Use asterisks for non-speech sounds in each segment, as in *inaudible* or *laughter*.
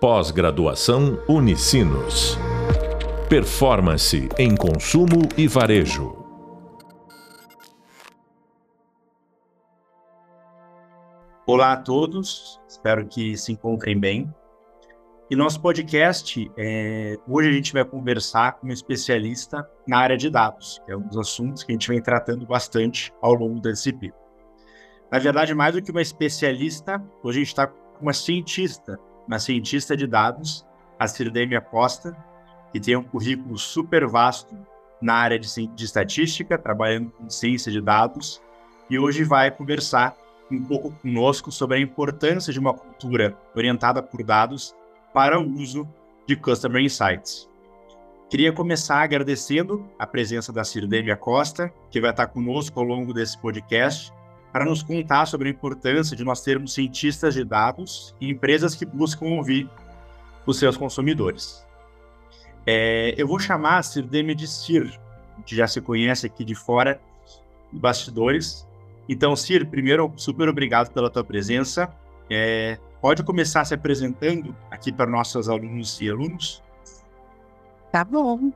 Pós-graduação Unicinos. Performance em consumo e varejo. Olá a todos, espero que se encontrem bem. E nosso podcast, é... hoje a gente vai conversar com um especialista na área de dados, que é um dos assuntos que a gente vem tratando bastante ao longo desse PIB. Na verdade, mais do que uma especialista, hoje a gente está com uma cientista uma cientista de dados, a Cirdemia Costa, que tem um currículo super vasto na área de, de estatística, trabalhando com ciência de dados, e hoje vai conversar um pouco conosco sobre a importância de uma cultura orientada por dados para o uso de Customer Insights. Queria começar agradecendo a presença da Cirdemia Costa, que vai estar conosco ao longo desse podcast, para nos contar sobre a importância de nós termos cientistas de dados e empresas que buscam ouvir os seus consumidores. É, eu vou chamar a Cirdeme de Cir, que já se conhece aqui de fora, bastidores. Então, Cir, primeiro, super obrigado pela tua presença. É, pode começar se apresentando aqui para nossos alunos e alunos? Tá bom.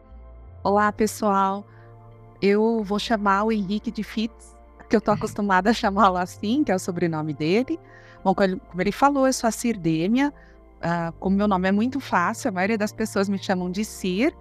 Olá, pessoal. Eu vou chamar o Henrique de Fitz que eu tô acostumada a chamá-lo assim, que é o sobrenome dele. Bom, como ele falou, eu sou a Cirdêmia. Uh, como meu nome é muito fácil, a maioria das pessoas me chamam de Cir.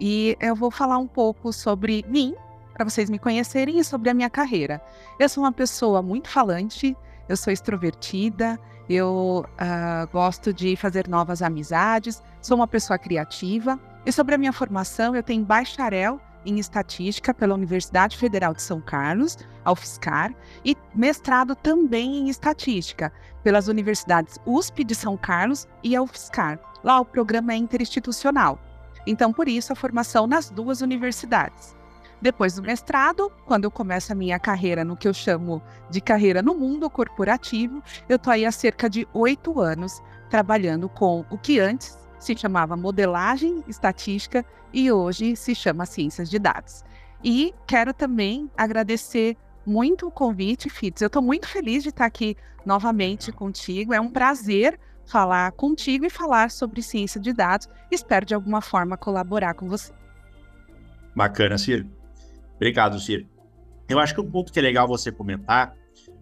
E eu vou falar um pouco sobre mim, para vocês me conhecerem, e sobre a minha carreira. Eu sou uma pessoa muito falante, eu sou extrovertida, eu uh, gosto de fazer novas amizades, sou uma pessoa criativa. E sobre a minha formação, eu tenho bacharel em Estatística pela Universidade Federal de São Carlos, a UFSCar, e mestrado também em Estatística pelas universidades USP de São Carlos e a UFSCar. Lá o programa é interinstitucional. Então, por isso, a formação nas duas universidades. Depois do mestrado, quando eu começo a minha carreira no que eu chamo de carreira no mundo corporativo, eu estou aí há cerca de oito anos trabalhando com o que antes se chamava modelagem estatística e hoje se chama ciências de dados. E quero também agradecer muito o convite, Fitz. Eu estou muito feliz de estar aqui novamente contigo. É um prazer falar contigo e falar sobre ciência de dados. Espero de alguma forma colaborar com você. Bacana, Ciro. Obrigado, Ciro. Eu acho que um ponto que é legal você comentar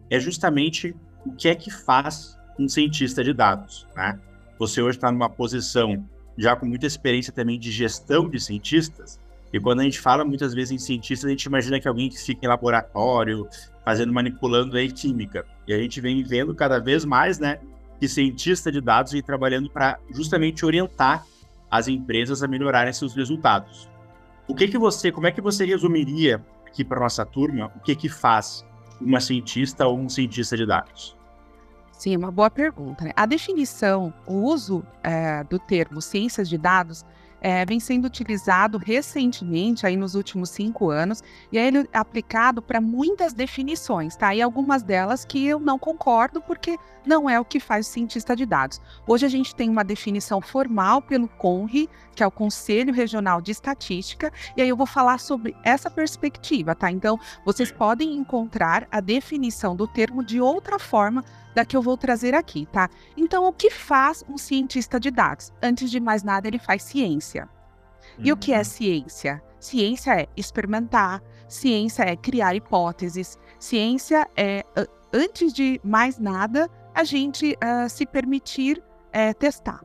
é justamente o que é que faz um cientista de dados, né? Você hoje está numa posição já com muita experiência também de gestão de cientistas. E quando a gente fala muitas vezes em cientistas, a gente imagina que alguém que fica em laboratório, fazendo, manipulando aí química. E a gente vem vendo cada vez mais, né, que cientista de dados vem trabalhando para justamente orientar as empresas a melhorarem seus resultados. O que que você, como é que você resumiria aqui para nossa turma o que que faz uma cientista ou um cientista de dados? Sim, uma boa pergunta. Né? A definição, o uso é, do termo ciências de dados é, vem sendo utilizado recentemente, aí nos últimos cinco anos, e é aplicado para muitas definições, tá? E algumas delas que eu não concordo, porque não é o que faz o cientista de dados. Hoje a gente tem uma definição formal pelo CONRI, que é o Conselho Regional de Estatística, e aí eu vou falar sobre essa perspectiva, tá? Então, vocês podem encontrar a definição do termo de outra forma da que eu vou trazer aqui, tá? Então, o que faz um cientista de dados? Antes de mais nada, ele faz ciência. E o que é uhum. ciência? Ciência é experimentar, ciência é criar hipóteses, ciência é, antes de mais nada, a gente uh, se permitir uh, testar.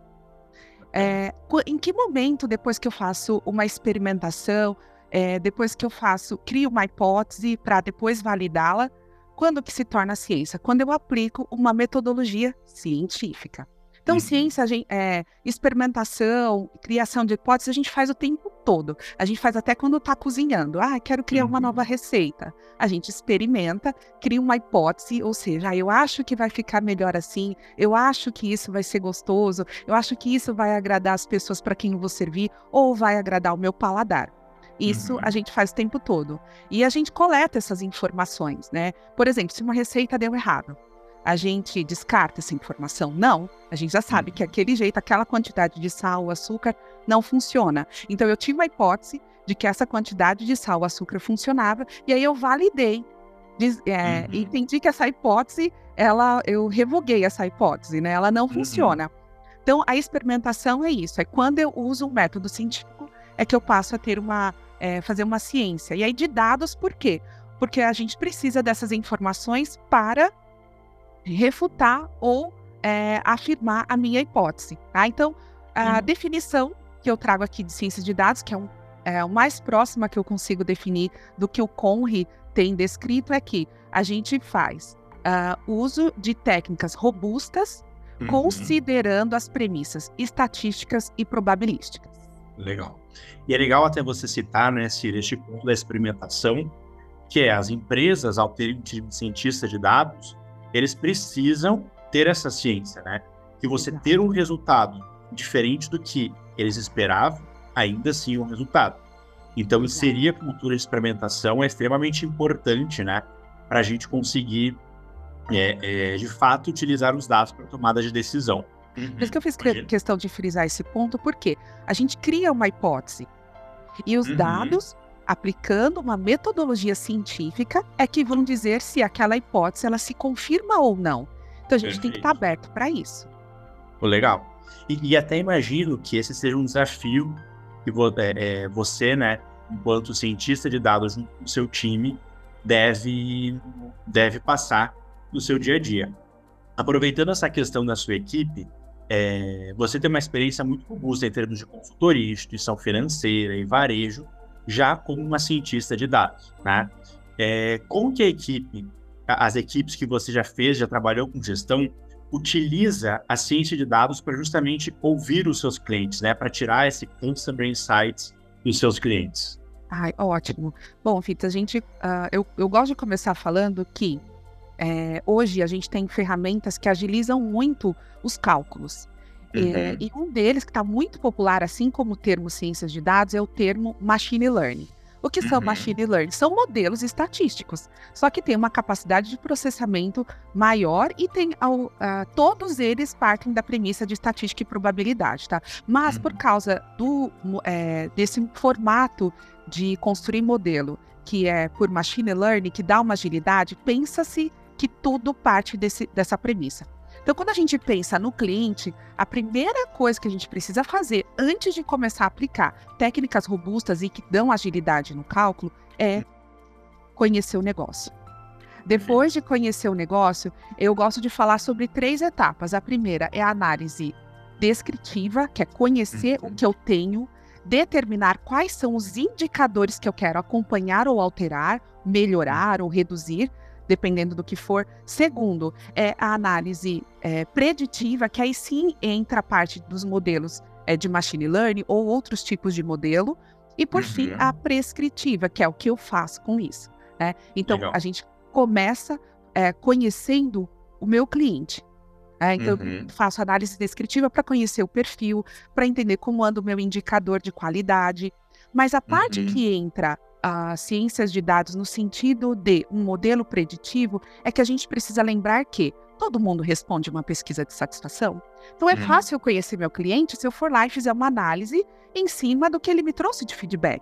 É, em que momento, depois que eu faço uma experimentação, é, depois que eu faço, crio uma hipótese para depois validá-la, quando que se torna ciência? Quando eu aplico uma metodologia científica. Então, uhum. ciência, gente, é, experimentação, criação de hipóteses, a gente faz o tempo todo. A gente faz até quando está cozinhando. Ah, quero criar uhum. uma nova receita. A gente experimenta, cria uma hipótese, ou seja, ah, eu acho que vai ficar melhor assim, eu acho que isso vai ser gostoso, eu acho que isso vai agradar as pessoas para quem eu vou servir, ou vai agradar o meu paladar. Isso uhum. a gente faz o tempo todo. E a gente coleta essas informações, né? Por exemplo, se uma receita deu errado, a gente descarta essa informação? Não. A gente já sabe que uhum. aquele jeito, aquela quantidade de sal, açúcar não funciona. Então eu tive uma hipótese de que essa quantidade de sal, açúcar funcionava e aí eu validei, diz, é, uhum. entendi que essa hipótese, ela, eu revoguei essa hipótese, né? Ela não uhum. funciona. Então, a experimentação é isso, é quando eu uso um método científico, é que eu passo a ter uma, é, fazer uma ciência. E aí de dados, por quê? Porque a gente precisa dessas informações para refutar ou é, afirmar a minha hipótese. Tá? Então, a uhum. definição que eu trago aqui de ciência de dados, que é, um, é o mais próxima que eu consigo definir do que o Conry tem descrito, é que a gente faz uh, uso de técnicas robustas, uhum. considerando as premissas estatísticas e probabilísticas. Legal. E é legal até você citar, né, Cira, este ponto da experimentação, que é as empresas, ao terem um time de cientistas de dados, eles precisam ter essa ciência, né? Que você ter um resultado diferente do que eles esperavam, ainda assim um resultado. Então, inserir a cultura de experimentação é extremamente importante, né? Para a gente conseguir, é, é, de fato, utilizar os dados para tomada de decisão. Uhum. Por isso que eu fiz questão de frisar esse ponto, porque a gente cria uma hipótese e os uhum. dados, aplicando uma metodologia científica, é que vão dizer se aquela hipótese ela se confirma ou não. Então a gente Perfeito. tem que estar aberto para isso. Legal. E, e, até imagino que esse seja um desafio que é, é, você, né, enquanto cientista de dados no seu time, deve, deve passar no seu dia a dia. Aproveitando essa questão da sua equipe, é, você tem uma experiência muito robusta em termos de consultoria, instituição financeira e varejo, já como uma cientista de dados, né? É, como que a equipe, as equipes que você já fez, já trabalhou com gestão, utiliza a ciência de dados para justamente ouvir os seus clientes, né? Para tirar esse customer insights dos seus clientes. Ai, ótimo. Bom, Fitz, a gente, uh, eu, eu gosto de começar falando que é, hoje a gente tem ferramentas que agilizam muito os cálculos. É, uhum. É, e um deles que está muito popular, assim como o termo ciências de dados, é o termo machine learning. O que são uhum. machine learning? São modelos estatísticos, só que tem uma capacidade de processamento maior e tem uh, todos eles partem da premissa de estatística e probabilidade, tá? Mas uhum. por causa do é, desse formato de construir modelo que é por machine learning, que dá uma agilidade, pensa-se que tudo parte desse, dessa premissa. Então, quando a gente pensa no cliente, a primeira coisa que a gente precisa fazer antes de começar a aplicar técnicas robustas e que dão agilidade no cálculo é conhecer o negócio. Depois de conhecer o negócio, eu gosto de falar sobre três etapas. A primeira é a análise descritiva, que é conhecer o que eu tenho, determinar quais são os indicadores que eu quero acompanhar ou alterar, melhorar ou reduzir dependendo do que for. Segundo, é a análise é, preditiva, que aí sim entra a parte dos modelos é, de machine learning ou outros tipos de modelo. E por uhum. fim, a prescritiva, que é o que eu faço com isso. Né? Então, Legal. a gente começa é, conhecendo o meu cliente. É, então, uhum. eu faço análise descritiva para conhecer o perfil, para entender como anda o meu indicador de qualidade. Mas a parte uhum. que entra a ciências de dados no sentido de um modelo preditivo é que a gente precisa lembrar que todo mundo responde uma pesquisa de satisfação. Então é uhum. fácil conhecer meu cliente se eu for lá e fizer uma análise em cima do que ele me trouxe de feedback.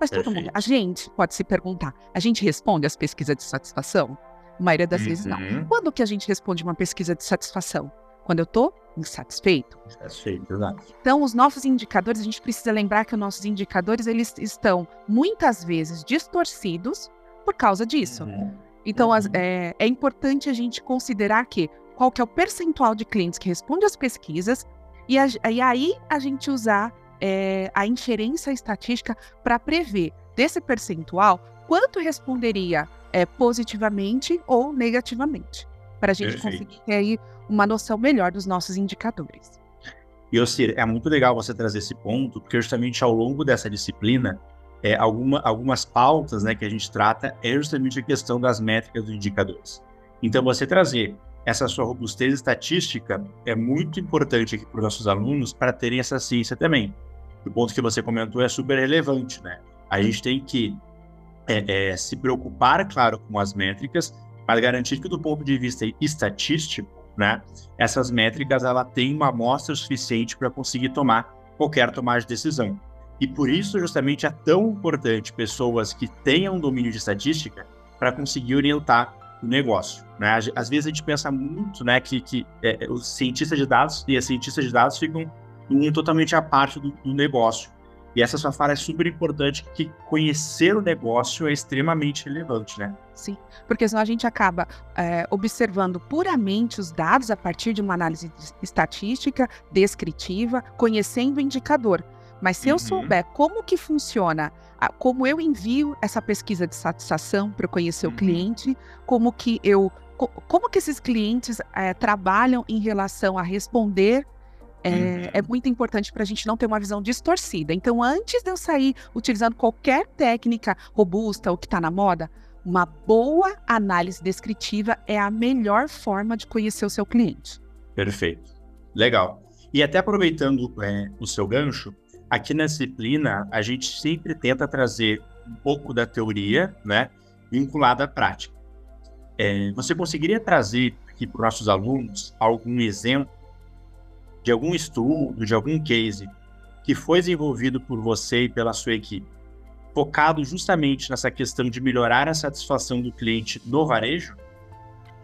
Mas todo Perfeito. mundo, a gente pode se perguntar, a gente responde as pesquisas de satisfação? A maioria das uhum. vezes não. Uhum. Quando que a gente responde uma pesquisa de satisfação? Quando eu estou insatisfeito. Insatisfeito, exato. Então, os nossos indicadores, a gente precisa lembrar que os nossos indicadores, eles estão muitas vezes distorcidos por causa disso. Uhum. Então, uhum. As, é, é importante a gente considerar que qual que é o percentual de clientes que responde às pesquisas e, a, e aí a gente usar é, a inferência estatística para prever desse percentual quanto responderia é, positivamente ou negativamente, para a gente Perfeito. conseguir ter aí uma noção melhor dos nossos indicadores. E, Ocir, é muito legal você trazer esse ponto, porque justamente ao longo dessa disciplina, é, alguma, algumas pautas né, que a gente trata é justamente a questão das métricas dos indicadores. Então, você trazer essa sua robustez estatística é muito importante aqui para os nossos alunos para terem essa ciência também. O ponto que você comentou é super relevante, né? A gente tem que é, é, se preocupar, claro, com as métricas, mas garantir que do ponto de vista estatístico, né? Essas métricas ela tem uma amostra suficiente para conseguir tomar qualquer tomada de decisão. E por isso justamente é tão importante pessoas que tenham domínio de estatística para conseguir orientar o negócio. Né? Às vezes a gente pensa muito né, que, que é, os cientistas de dados e as cientistas de dados ficam um totalmente à parte do, do negócio. E essa sua fala é super importante, que conhecer o negócio é extremamente relevante, né? Sim, porque senão a gente acaba é, observando puramente os dados a partir de uma análise estatística, descritiva, conhecendo o indicador. Mas se uhum. eu souber como que funciona, como eu envio essa pesquisa de satisfação para conhecer uhum. o cliente, como que eu, como que esses clientes é, trabalham em relação a responder é, uhum. é, muito importante para a gente não ter uma visão distorcida. Então, antes de eu sair utilizando qualquer técnica robusta ou que está na moda, uma boa análise descritiva é a melhor forma de conhecer o seu cliente. Perfeito. Legal. E até aproveitando é, o seu gancho, aqui na disciplina a gente sempre tenta trazer um pouco da teoria, né, vinculada à prática. É, você conseguiria trazer aqui para os nossos alunos algum exemplo de algum estudo, de algum case que foi desenvolvido por você e pela sua equipe, focado justamente nessa questão de melhorar a satisfação do cliente no varejo?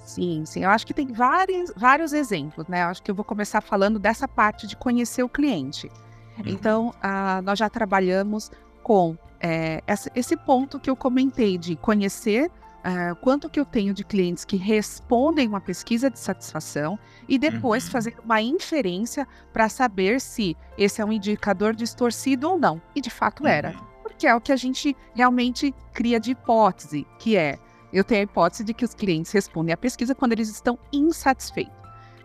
Sim, sim. Eu acho que tem vários, vários exemplos, né? Eu acho que eu vou começar falando dessa parte de conhecer o cliente. Uhum. Então, uh, nós já trabalhamos com é, esse ponto que eu comentei de conhecer uh, quanto que eu tenho de clientes que respondem uma pesquisa de satisfação e depois uhum. fazer uma inferência para saber se esse é um indicador distorcido ou não. E de fato uhum. era. Porque é o que a gente realmente cria de hipótese, que é eu tenho a hipótese de que os clientes respondem à pesquisa quando eles estão insatisfeitos.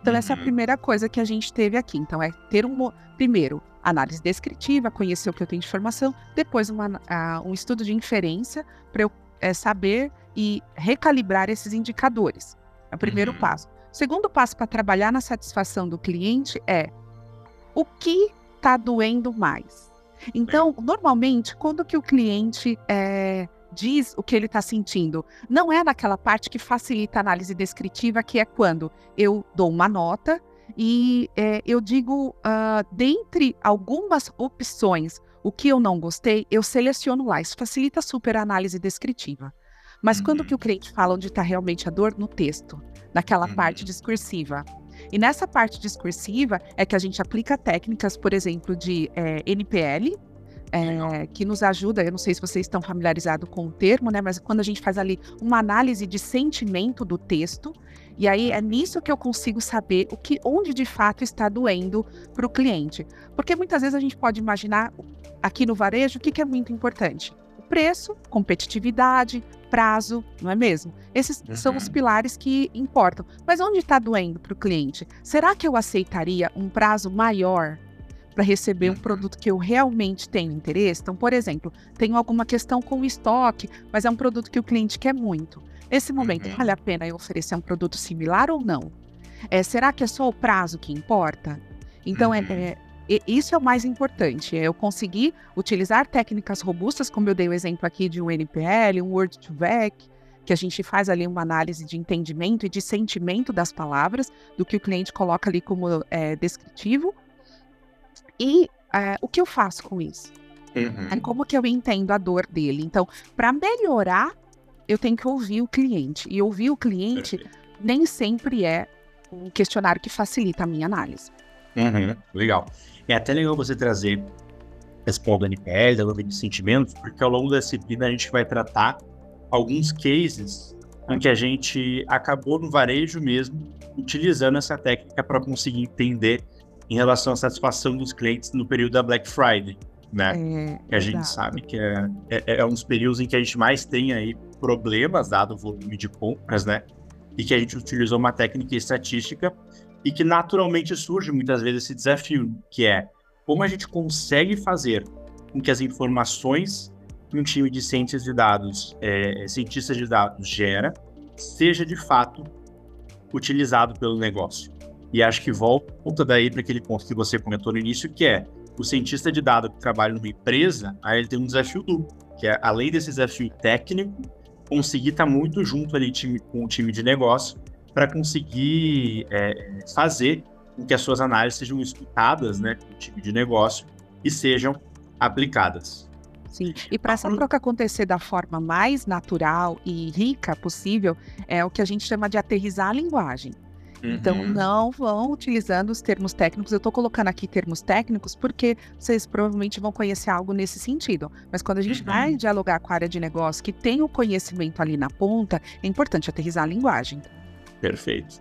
Então, uhum. essa é a uhum. primeira coisa que a gente teve aqui. Então, é ter um. Primeiro, análise descritiva, conhecer o que eu tenho de informação, depois, uma, uh, um estudo de inferência para eu é, saber e recalibrar esses indicadores. É o primeiro uhum. passo. O segundo passo para trabalhar na satisfação do cliente é o que está doendo mais. Então, normalmente, quando que o cliente é, diz o que ele está sentindo, não é naquela parte que facilita a análise descritiva, que é quando eu dou uma nota e é, eu digo, uh, dentre algumas opções, o que eu não gostei, eu seleciono lá. Isso facilita super a análise descritiva. Mas uhum. quando que o cliente fala onde está realmente a dor? No texto, naquela uhum. parte discursiva. E nessa parte discursiva é que a gente aplica técnicas, por exemplo, de é, eh, NPL, é, eh, que nos ajuda, eu não sei se vocês estão familiarizados com o termo, né? Mas quando a gente faz ali uma análise de sentimento do texto, e aí é nisso que eu consigo saber o que, onde de fato está doendo para o cliente. Porque muitas vezes a gente pode imaginar aqui no varejo o que, que é muito importante preço, competitividade, prazo, não é mesmo? Esses uhum. são os uhum. pilares que importam. Mas onde está doendo para o cliente? Será que eu aceitaria um prazo maior para receber um uhum. produto que eu realmente tenho interesse? Então, por exemplo, tenho alguma questão com o estoque, mas é um produto que o cliente quer muito. Nesse momento, uhum. vale a pena eu oferecer um produto similar ou não? É, será que é só o prazo que importa? Então, é, uhum. é, e isso é o mais importante, é eu conseguir utilizar técnicas robustas, como eu dei o exemplo aqui de um NPL, um Word to Vec, que a gente faz ali uma análise de entendimento e de sentimento das palavras, do que o cliente coloca ali como é, descritivo. E é, o que eu faço com isso? Uhum. É como que eu entendo a dor dele. Então, para melhorar, eu tenho que ouvir o cliente. E ouvir o cliente Perfeito. nem sempre é um questionário que facilita a minha análise. Uhum. Legal. É até legal você trazer esse ponto do NPL, da nuvem de sentimentos, porque ao longo da disciplina a gente vai tratar alguns cases em que a gente acabou no varejo mesmo utilizando essa técnica para conseguir entender em relação à satisfação dos clientes no período da Black Friday, né? É, que a gente exato. sabe que é, é, é um dos períodos em que a gente mais tem aí problemas, dado o volume de compras, né? E que a gente utilizou uma técnica estatística e que naturalmente surge muitas vezes esse desafio, que é como a gente consegue fazer com que as informações que um time de ciências de dados, é, cientistas de dados gera, seja de fato utilizado pelo negócio. E acho que volta daí para aquele ponto que você comentou no início, que é o cientista de dados que trabalha numa empresa, aí ele tem um desafio duplo, que é além desse desafio técnico, conseguir estar muito junto ali time, com o time de negócio para conseguir é, fazer com que as suas análises sejam escutadas né, o time de negócio e sejam aplicadas. Sim, e para essa troca acontecer da forma mais natural e rica possível, é o que a gente chama de aterrizar a linguagem. Então, uhum. não vão utilizando os termos técnicos. Eu estou colocando aqui termos técnicos porque vocês provavelmente vão conhecer algo nesse sentido. Mas quando a gente uhum. vai dialogar com a área de negócio que tem o conhecimento ali na ponta, é importante aterrizar a linguagem. Perfeito.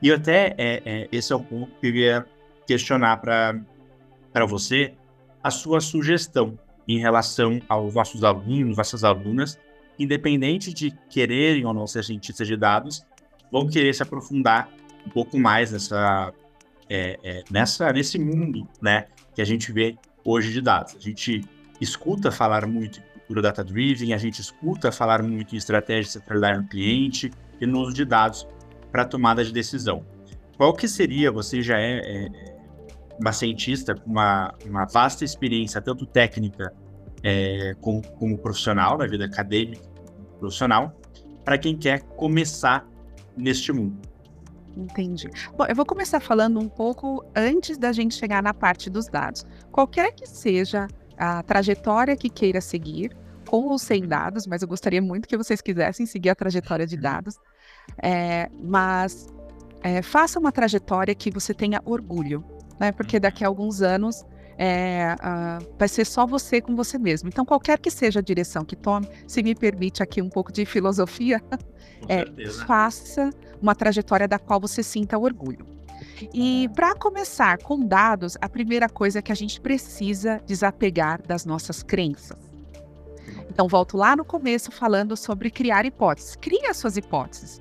E até é, é, esse é o ponto que eu ia questionar para você, a sua sugestão em relação aos nossos alunos, nossas alunas, independente de quererem ou não ser cientistas de dados, vão querer se aprofundar um pouco mais nessa, é, é, nessa, nesse mundo né, que a gente vê hoje de dados. A gente escuta falar muito em cultura data-driven, a gente escuta falar muito em estratégia de centralidade no cliente e no uso de dados para tomada de decisão. Qual que seria, você já é, é uma cientista com uma, uma vasta experiência, tanto técnica é, como, como profissional, na vida acadêmica profissional, para quem quer começar neste mundo. Entendi. Bom, eu vou começar falando um pouco antes da gente chegar na parte dos dados. Qualquer que seja a trajetória que queira seguir, com ou sem dados, mas eu gostaria muito que vocês quisessem seguir a trajetória de dados. É, mas é, faça uma trajetória que você tenha orgulho né? Porque daqui a alguns anos é, vai ser só você com você mesmo. Então, qualquer que seja a direção que tome, se me permite aqui um pouco de *laughs* filosofia, é, faça uma trajetória da qual você sinta orgulho. E para começar com dados, a primeira coisa é que a gente precisa desapegar das nossas crenças. Então, volto lá no começo falando sobre criar hipóteses. Crie as suas hipóteses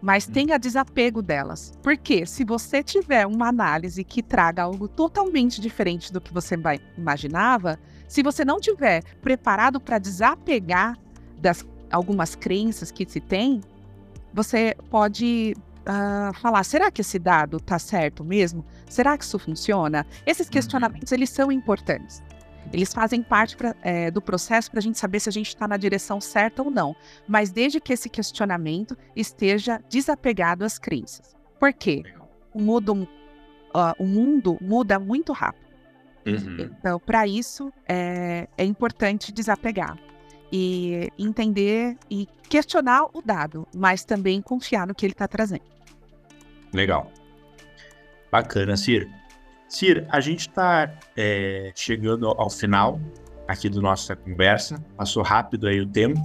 mas hum. tenha desapego delas. Porque se você tiver uma análise que traga algo totalmente diferente do que você imaginava, se você não tiver preparado para desapegar das algumas crenças que se tem, você pode uh, falar: será que esse dado está certo mesmo? Será que isso funciona? Esses uhum. questionamentos eles são importantes. Eles fazem parte pra, é, do processo para a gente saber se a gente está na direção certa ou não, mas desde que esse questionamento esteja desapegado às crenças. Por quê? O mundo, uh, o mundo muda muito rápido. Uhum. Então, para isso, é, é importante desapegar e entender e questionar o dado, mas também confiar no que ele está trazendo. Legal. Bacana, Ciro. Cir, a gente está é, chegando ao final aqui da nossa conversa. Passou rápido aí o tempo.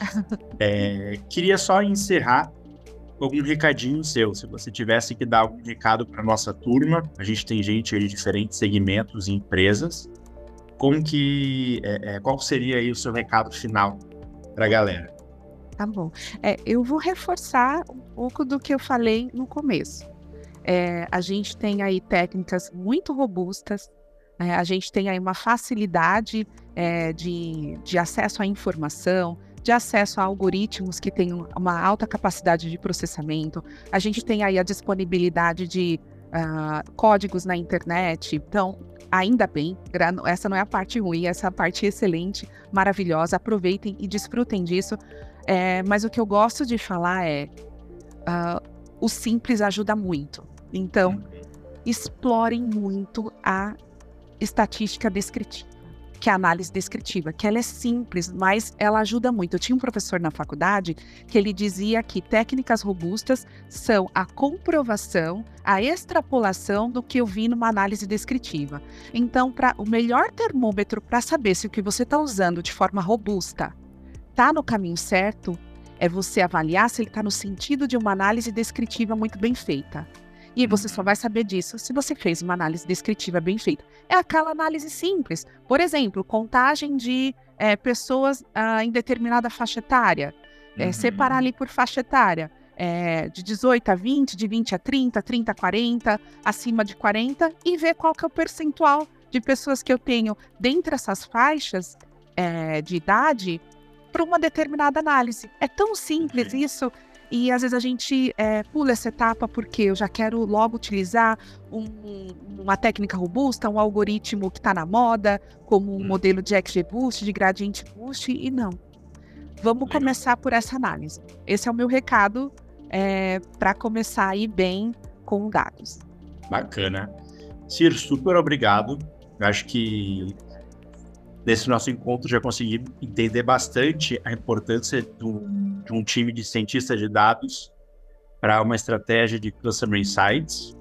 *laughs* É, queria só encerrar algum recadinho seu. Se você tivesse que dar algum recado para nossa turma, a gente tem gente de diferentes segmentos e empresas. Como que, é, é, qual seria aí o seu recado final para a galera? Tá bom. É, eu vou reforçar um pouco do que eu falei no começo. É, a gente tem aí técnicas muito robustas, é, a gente tem aí uma facilidade é, de, de acesso à informação, de acesso a algoritmos que têm uma alta capacidade de processamento, a gente tem aí a disponibilidade de uh, códigos na internet, então ainda bem, essa não é a parte ruim, essa é a parte excelente, maravilhosa, aproveitem e desfrutem disso. É, mas o que eu gosto de falar é uh, o simples ajuda muito. Então, explorem muito a estatística descritiva, que é a análise descritiva, que ela é simples, mas ela ajuda muito. Eu tinha um professor na faculdade que ele dizia que técnicas robustas são a comprovação, a extrapolação do que eu vi numa análise descritiva. Então, para o melhor termômetro para saber se o que você está usando de forma robusta está no caminho certo, é você avaliar se ele está no sentido de uma análise descritiva muito bem feita. E você só vai saber disso se você fez uma análise descritiva bem feita. É aquela análise simples. Por exemplo, contagem de é, pessoas ah, em determinada faixa etária. É, uhum. Separar ali por faixa etária. É, de 18 a 20, de 20 a 30, 30 a 40, acima de 40, e ver qual que é o percentual de pessoas que eu tenho dentre essas faixas é, de idade para uma determinada análise. É tão simples isso e às vezes a gente é, pula essa etapa porque eu já quero logo utilizar um, uma técnica robusta, um algoritmo que está na moda, como um hum. modelo de XGBoost, de Gradient Boost, e não. Vamos Legal. começar por essa análise. Esse é o meu recado é, para começar a ir bem com dados. Bacana. Ciro, super obrigado. Eu acho que Nesse nosso encontro já consegui entender bastante a importância do, de um time de cientistas de dados para uma estratégia de Customer Insights.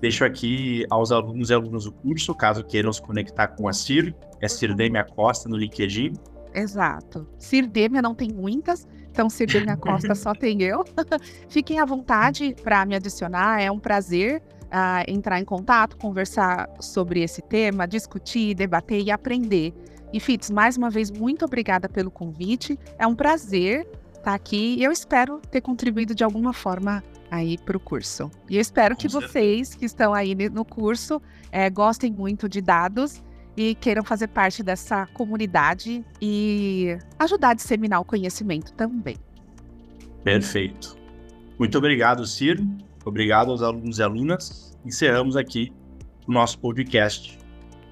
Deixo aqui aos alunos e alunas do curso, caso queiram se conectar com a CIR, é Cirdemia Costa no LinkedIn. Exato. Cirdemia não tem muitas, então Cirdemia Costa *laughs* só tem eu. *laughs* Fiquem à vontade para me adicionar, é um prazer uh, entrar em contato, conversar sobre esse tema, discutir, debater e aprender. E Fitz, mais uma vez, muito obrigada pelo convite. É um prazer estar aqui e eu espero ter contribuído de alguma forma aí para o curso. E eu espero Com que certeza. vocês que estão aí no curso é, gostem muito de dados e queiram fazer parte dessa comunidade e ajudar a disseminar o conhecimento também. Perfeito. Muito obrigado, Ciro. Obrigado aos alunos e alunas. Encerramos aqui o nosso podcast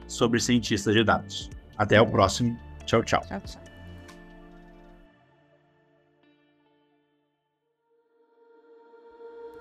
sobre cientistas de dados. Até o próximo. Tchau, tchau. tchau, tchau.